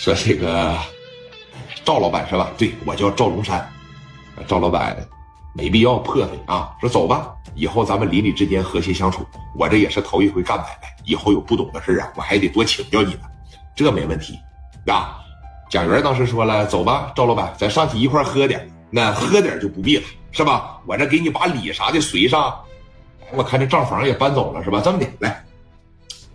说这个赵老板是吧？对我叫赵龙山，赵老板没必要破费啊。说走吧，以后咱们邻里之间和谐相处。我这也是头一回干买卖，以后有不懂的事啊，我还得多请教你们，这没问题啊。蒋元当时说了，走吧，赵老板，咱上去一块喝点，那喝点就不必了，是吧？我这给你把礼啥的随上，我看这账房也搬走了，是吧？这么的，来，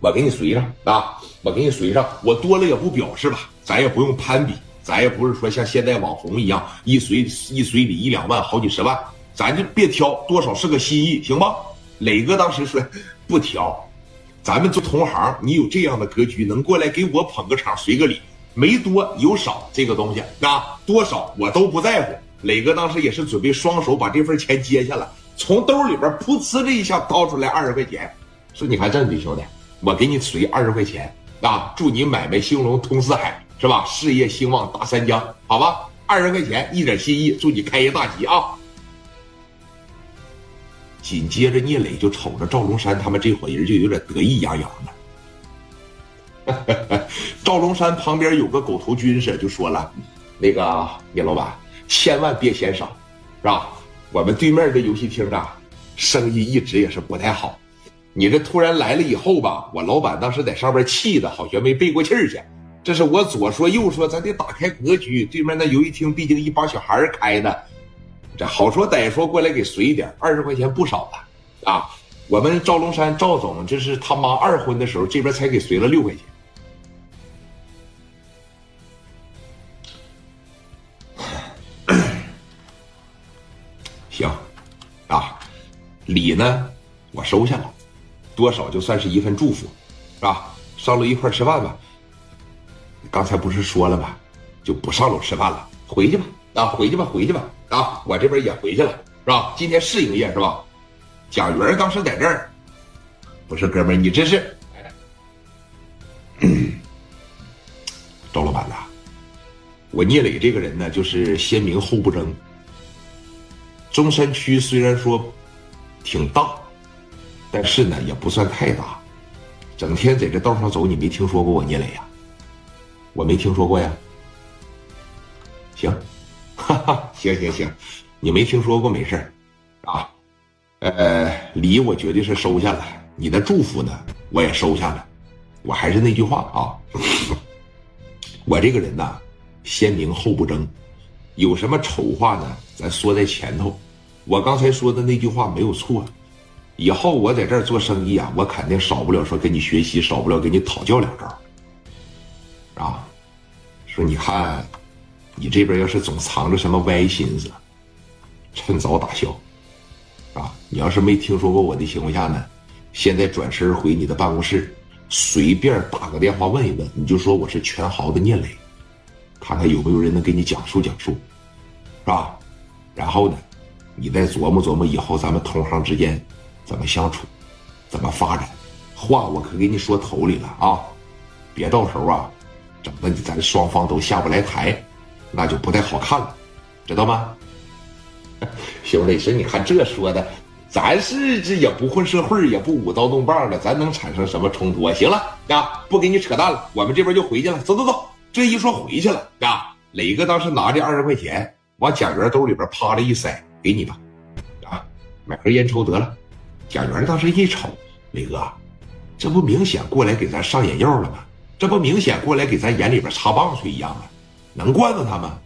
我给你随上啊，我给你随上，我多了也不表示吧。咱也不用攀比，咱也不是说像现在网红一样一随一随礼一两万好几十万，咱就别挑多少是个心意，行吗？磊哥当时说不挑，咱们做同行，你有这样的格局，能过来给我捧个场随个礼，没多有少这个东西啊，多少我都不在乎。磊哥当时也是准备双手把这份钱接下来，从兜里边噗呲这一下掏出来二十块钱，说你看这的兄弟，我给你随二十块钱啊，祝你买卖兴隆通四海。是吧？事业兴旺达三江，好吧，二十块钱，一点心意，祝你开业大吉啊！紧接着，聂磊就瞅着赵龙山他们这伙人，就有点得意洋洋的。赵龙山旁边有个狗头军师就说了：“那个聂老板，千万别嫌少，是吧？我们对面的游戏厅啊，生意一直也是不太好。你这突然来了以后吧，我老板当时在上边气的好像没背过气儿去。”这是我左说右说，咱得打开格局。对面那游戏厅，毕竟一帮小孩开的，这好说歹说过来给随一点，二十块钱不少了啊！我们赵龙山赵总，这是他妈二婚的时候，这边才给随了六块钱。行，啊，礼呢，我收下了，多少就算是一份祝福，是吧？上楼一块吃饭吧。刚才不是说了吗？就不上楼吃饭了，回去吧，啊，回去吧，回去吧，啊，我这边也回去了，是吧？今天是营业是吧？蒋元当时在这儿，不是哥们儿，你这是，赵老板呐，我聂磊这个人呢，就是先明后不争。中山区虽然说挺大，但是呢也不算太大，整天在这道上走，你没听说过我聂磊呀？我没听说过呀。行，哈哈，行行行，你没听说过没事啊。呃，礼我绝对是收下了，你的祝福呢，我也收下了。我还是那句话啊，我这个人呐，先明后不争，有什么丑话呢，咱说在前头。我刚才说的那句话没有错，以后我在这儿做生意啊，我肯定少不了说跟你学习，少不了跟你讨教两招。啊，说你看，你这边要是总藏着什么歪心思，趁早打消。啊，你要是没听说过我的情况下呢，现在转身回你的办公室，随便打个电话问一问，你就说我是全豪的聂磊，看看有没有人能给你讲述讲述，是吧？然后呢，你再琢磨琢磨以后咱们同行之间怎么相处，怎么发展。话我可给你说头里了啊，别到时候啊。整的你咱双方都下不来台，那就不太好看了，知道吗？兄弟，说你看这说的，咱是这也不混社会，也不舞刀弄棒的，咱能产生什么冲突？行了啊，不给你扯淡了，我们这边就回去了。走走走，这一说回去了啊，磊哥当时拿着二十块钱往贾元兜里边啪的一塞，给你吧，啊，买盒烟抽得了。贾元当时一瞅，磊哥，这不明显过来给咱上眼药了吗？这不明显过来给咱眼里边插棒槌一样吗？能惯着他吗？